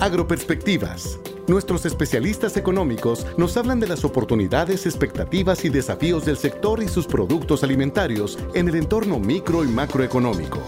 Agroperspectivas. Nuestros especialistas económicos nos hablan de las oportunidades, expectativas y desafíos del sector y sus productos alimentarios en el entorno micro y macroeconómico.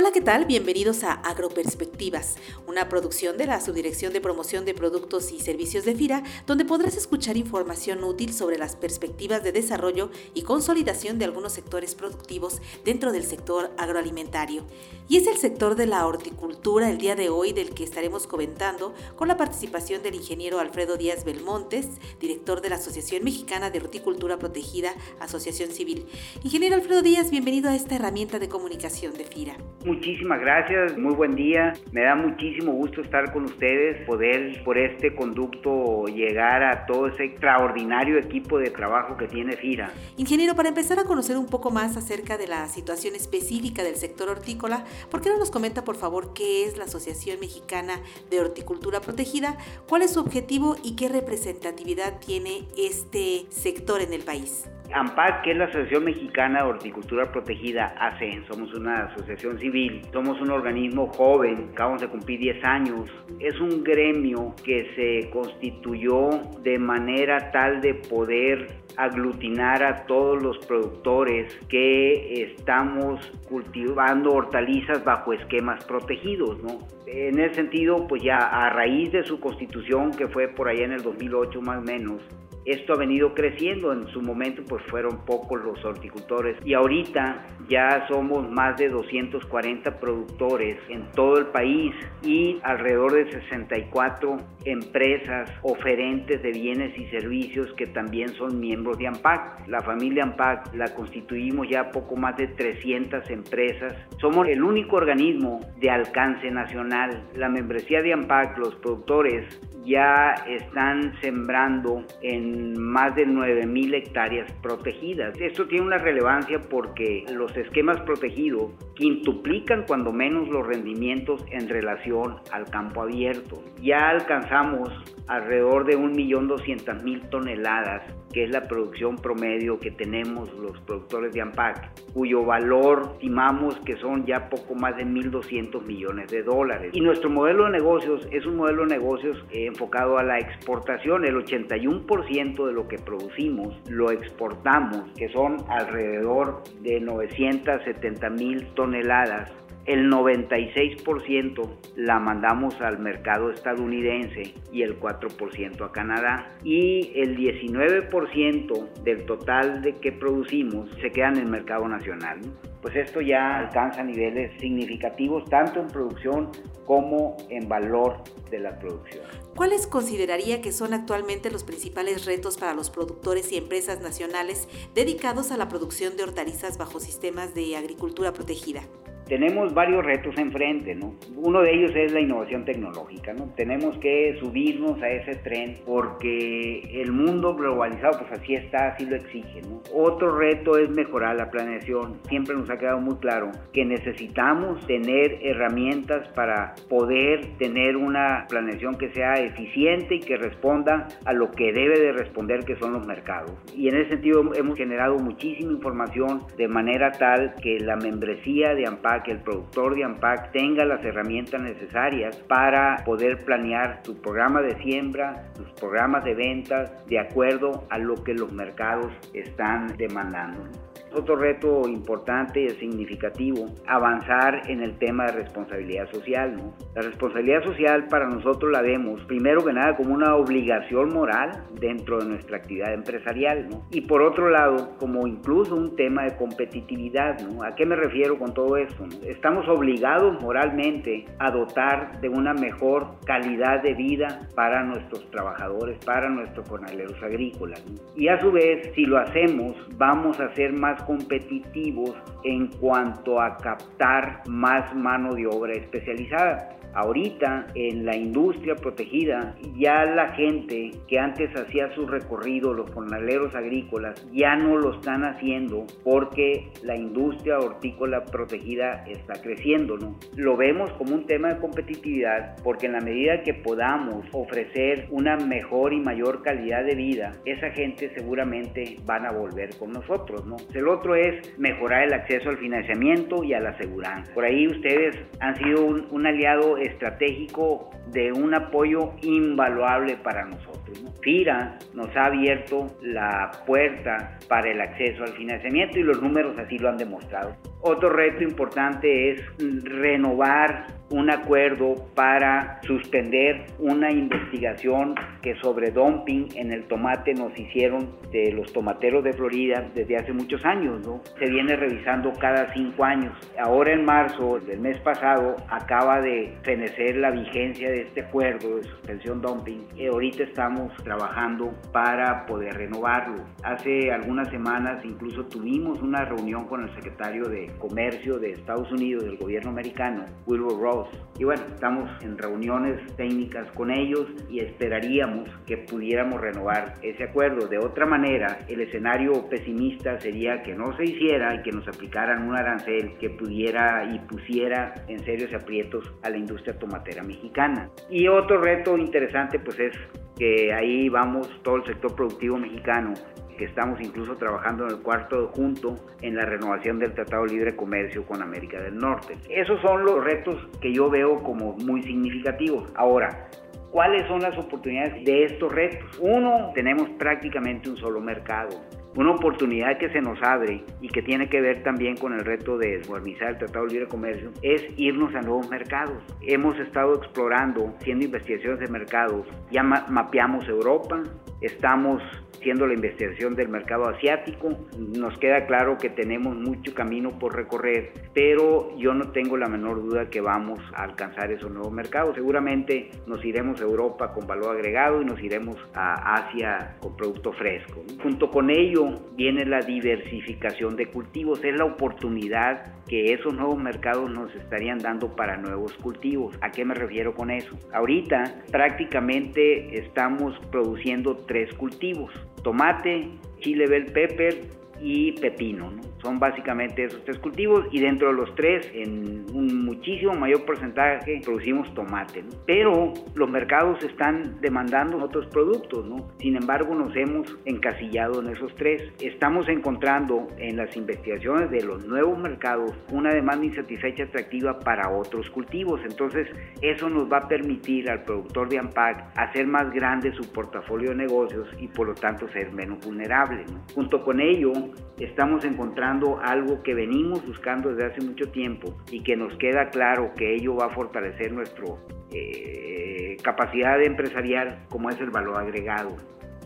Hola, ¿qué tal? Bienvenidos a Agroperspectivas, una producción de la Subdirección de Promoción de Productos y Servicios de FIRA, donde podrás escuchar información útil sobre las perspectivas de desarrollo y consolidación de algunos sectores productivos dentro del sector agroalimentario. Y es el sector de la horticultura el día de hoy del que estaremos comentando con la participación del ingeniero Alfredo Díaz Belmontes, director de la Asociación Mexicana de Horticultura Protegida, Asociación Civil. Ingeniero Alfredo Díaz, bienvenido a esta herramienta de comunicación de FIRA. Muchísimas gracias, muy buen día. Me da muchísimo gusto estar con ustedes, poder por este conducto llegar a todo ese extraordinario equipo de trabajo que tiene FIRA. Ingeniero, para empezar a conocer un poco más acerca de la situación específica del sector hortícola, ¿por qué no nos comenta por favor qué es la Asociación Mexicana de Horticultura Protegida, cuál es su objetivo y qué representatividad tiene este sector en el país? AMPAC, que es la Asociación Mexicana de Horticultura Protegida, ACEN, somos una asociación civil, somos un organismo joven, acabamos de cumplir 10 años, es un gremio que se constituyó de manera tal de poder aglutinar a todos los productores que estamos cultivando hortalizas bajo esquemas protegidos, ¿no? En ese sentido, pues ya a raíz de su constitución, que fue por allá en el 2008 más o menos, esto ha venido creciendo, en su momento pues fueron pocos los horticultores y ahorita ya somos más de 240 productores en todo el país y alrededor de 64 empresas oferentes de bienes y servicios que también son miembros de AMPAC. La familia AMPAC la constituimos ya poco más de 300 empresas. Somos el único organismo de alcance nacional. La membresía de AMPAC, los productores ya están sembrando en más de 9.000 hectáreas protegidas. Esto tiene una relevancia porque los esquemas protegidos quintuplican cuando menos los rendimientos en relación al campo abierto. Ya alcanzamos alrededor de 1.200.000 toneladas que es la producción promedio que tenemos los productores de AMPAC, cuyo valor estimamos que son ya poco más de 1.200 millones de dólares. Y nuestro modelo de negocios es un modelo de negocios eh, enfocado a la exportación. El 81% de lo que producimos lo exportamos, que son alrededor de 970 mil toneladas el 96% la mandamos al mercado estadounidense y el 4% a Canadá. Y el 19% del total de que producimos se queda en el mercado nacional. Pues esto ya alcanza niveles significativos tanto en producción como en valor de la producción. ¿Cuáles consideraría que son actualmente los principales retos para los productores y empresas nacionales dedicados a la producción de hortalizas bajo sistemas de agricultura protegida? Tenemos varios retos enfrente, ¿no? Uno de ellos es la innovación tecnológica, ¿no? Tenemos que subirnos a ese tren porque el mundo globalizado, pues así está, así lo exige, ¿no? Otro reto es mejorar la planeación. Siempre nos ha quedado muy claro que necesitamos tener herramientas para poder tener una planeación que sea eficiente y que responda a lo que debe de responder que son los mercados. Y en ese sentido hemos generado muchísima información de manera tal que la membresía de Amparo que el productor de AMPAC tenga las herramientas necesarias para poder planear su programa de siembra, sus programas de ventas de acuerdo a lo que los mercados están demandando. Otro reto importante y significativo, avanzar en el tema de responsabilidad social. ¿no? La responsabilidad social para nosotros la vemos primero que nada como una obligación moral dentro de nuestra actividad empresarial ¿no? y por otro lado como incluso un tema de competitividad. ¿no? ¿A qué me refiero con todo esto? Estamos obligados moralmente a dotar de una mejor calidad de vida para nuestros trabajadores, para nuestros jornaleros agrícolas. Y a su vez, si lo hacemos, vamos a ser más competitivos en cuanto a captar más mano de obra especializada. Ahorita en la industria protegida ya la gente que antes hacía su recorrido, los jornaleros agrícolas, ya no lo están haciendo porque la industria hortícola protegida está creciendo. ¿no? Lo vemos como un tema de competitividad porque en la medida que podamos ofrecer una mejor y mayor calidad de vida, esa gente seguramente van a volver con nosotros. ¿no? Se Otro es mejorar el acceso al financiamiento y a la seguridad. Por ahí ustedes han sido un, aliado estratégico de un apoyo invaluable para nosotros. FIRA nos ha abierto la puerta para el acceso al financiamiento y los números así lo han demostrado. Otro reto importante es renovar un acuerdo para suspender una investigación que sobre dumping en el tomate nos hicieron de los tomateros de Florida desde hace muchos años, ¿no? Se viene revisando cada cinco años. Ahora en marzo del mes pasado acaba de fenecer la vigencia de este acuerdo de suspensión dumping y ahorita estamos trabajando para poder renovarlo. Hace algunas semanas incluso tuvimos una reunión con el secretario de Comercio de Estados Unidos del gobierno americano, Wilbur Ross, y bueno, estamos en reuniones técnicas con ellos y esperaríamos que pudiéramos renovar ese acuerdo. De otra manera, el escenario pesimista sería que no se hiciera y que nos aplicaran un arancel que pudiera y pusiera en serios aprietos a la industria tomatera mexicana. Y otro reto interesante pues es que ahí vamos todo el sector productivo mexicano que estamos incluso trabajando en el cuarto junto en la renovación del Tratado de Libre Comercio con América del Norte. Esos son los retos que yo veo como muy significativos. Ahora, ¿cuáles son las oportunidades de estos retos? Uno, tenemos prácticamente un solo mercado. Una oportunidad que se nos abre y que tiene que ver también con el reto de desmodernizar el Tratado de Libre Comercio es irnos a nuevos mercados. Hemos estado explorando, haciendo investigaciones de mercados, ya mapeamos Europa, estamos haciendo la investigación del mercado asiático. Nos queda claro que tenemos mucho camino por recorrer, pero yo no tengo la menor duda que vamos a alcanzar esos nuevos mercados. Seguramente nos iremos a Europa con valor agregado y nos iremos a Asia con producto fresco. Junto con ello viene la diversificación de cultivos, es la oportunidad que esos nuevos mercados nos estarían dando para nuevos cultivos. ¿A qué me refiero con eso? Ahorita prácticamente estamos produciendo tres cultivos tomate, chile bell pepper y pepino. ¿no? Son básicamente esos tres cultivos y dentro de los tres, en un muchísimo mayor porcentaje, producimos tomate. Pero los mercados están demandando otros productos, ¿no? Sin embargo, nos hemos encasillado en esos tres. Estamos encontrando en las investigaciones de los nuevos mercados una demanda insatisfecha atractiva para otros cultivos. Entonces, eso nos va a permitir al productor de AMPAC hacer más grande su portafolio de negocios y por lo tanto ser menos vulnerable. Junto con ello, estamos encontrando algo que venimos buscando desde hace mucho tiempo y que nos queda claro que ello va a fortalecer nuestra eh, capacidad empresarial como es el valor agregado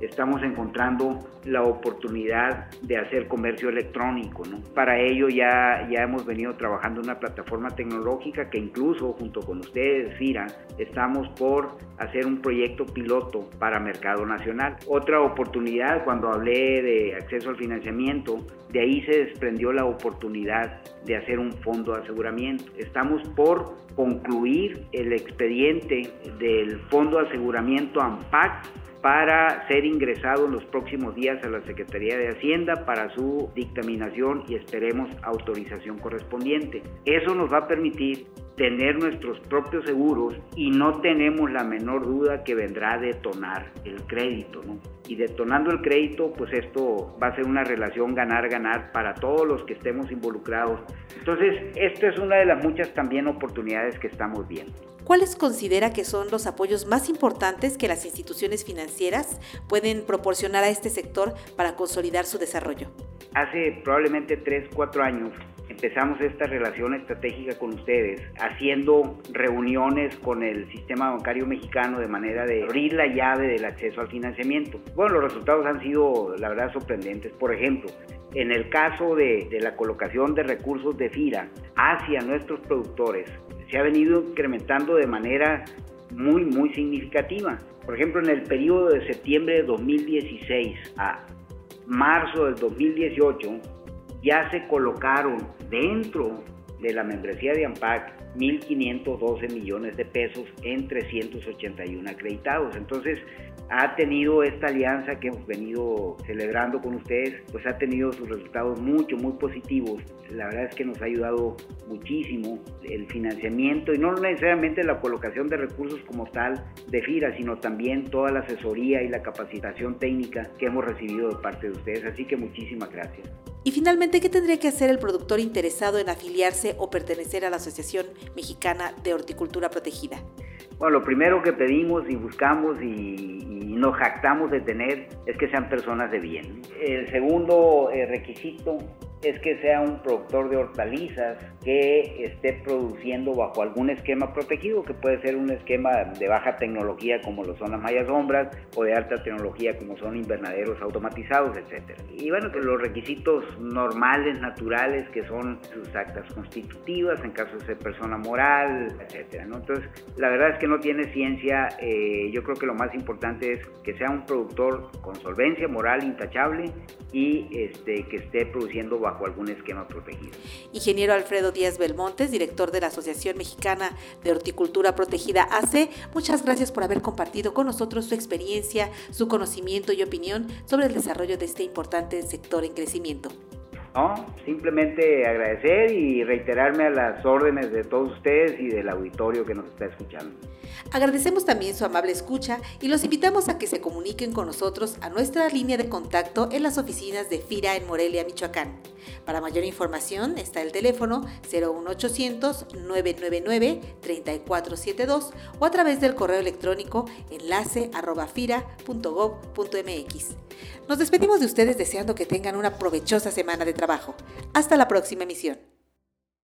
estamos encontrando la oportunidad de hacer comercio electrónico. Para ello ya, ya hemos venido trabajando una plataforma tecnológica que incluso junto con ustedes, FIRA, estamos por hacer un proyecto piloto para mercado nacional. Otra oportunidad, cuando hablé de acceso al financiamiento, de ahí se desprendió la oportunidad de hacer un fondo de aseguramiento. Estamos por concluir el expediente del fondo de aseguramiento AMPAC para ser ingresado en los próximos días a la Secretaría de Hacienda para su dictaminación y esperemos autorización correspondiente. Eso nos va a permitir tener nuestros propios seguros y no tenemos la menor duda que vendrá a detonar el crédito, ¿no? Y detonando el crédito, pues esto va a ser una relación ganar-ganar para todos los que estemos involucrados. Entonces, esta es una de las muchas también oportunidades que estamos viendo. ¿Cuáles considera que son los apoyos más importantes que las instituciones financieras pueden proporcionar a este sector para consolidar su desarrollo? Hace probablemente 3, 4 años empezamos esta relación estratégica con ustedes, haciendo reuniones con el sistema bancario mexicano de manera de abrir la llave del acceso al financiamiento. Bueno, los resultados han sido, la verdad, sorprendentes. Por ejemplo, en el caso de, de la colocación de recursos de FIRA hacia nuestros productores, se ha venido incrementando de manera muy, muy significativa. Por ejemplo, en el periodo de septiembre de 2016 a marzo del 2018, ya se colocaron dentro de la membresía de AMPAC 1.512 millones de pesos en 381 acreditados. Entonces, ha tenido esta alianza que hemos venido celebrando con ustedes, pues ha tenido sus resultados mucho, muy positivos. La verdad es que nos ha ayudado muchísimo el financiamiento y no necesariamente la colocación de recursos como tal de FIRA, sino también toda la asesoría y la capacitación técnica que hemos recibido de parte de ustedes. Así que muchísimas gracias. Y finalmente, ¿qué tendría que hacer el productor interesado en afiliarse o pertenecer a la Asociación Mexicana de Horticultura Protegida? Bueno, lo primero que pedimos y buscamos y, nos jactamos de tener es que sean personas de bien. El segundo eh, requisito es que sea un productor de hortalizas que esté produciendo bajo algún esquema protegido, que puede ser un esquema de baja tecnología como lo son las mallas sombras o de alta tecnología como son invernaderos automatizados, etc. Y bueno, que los requisitos normales, naturales, que son sus actas constitutivas en caso de ser persona moral, etc. Entonces, la verdad es que no tiene ciencia, eh, yo creo que lo más importante es que sea un productor con solvencia moral intachable y este, que esté produciendo bajo algún esquema protegido. Ingeniero Alfredo Díaz Belmontes, director de la Asociación Mexicana de Horticultura Protegida AC, muchas gracias por haber compartido con nosotros su experiencia, su conocimiento y opinión sobre el desarrollo de este importante sector en crecimiento. No, simplemente agradecer y reiterarme a las órdenes de todos ustedes y del auditorio que nos está escuchando. Agradecemos también su amable escucha y los invitamos a que se comuniquen con nosotros a nuestra línea de contacto en las oficinas de FIRA en Morelia, Michoacán. Para mayor información está el teléfono 01800 999 3472 o a través del correo electrónico enlace. Nos despedimos de ustedes deseando que tengan una provechosa semana de trabajo. Hasta la próxima emisión.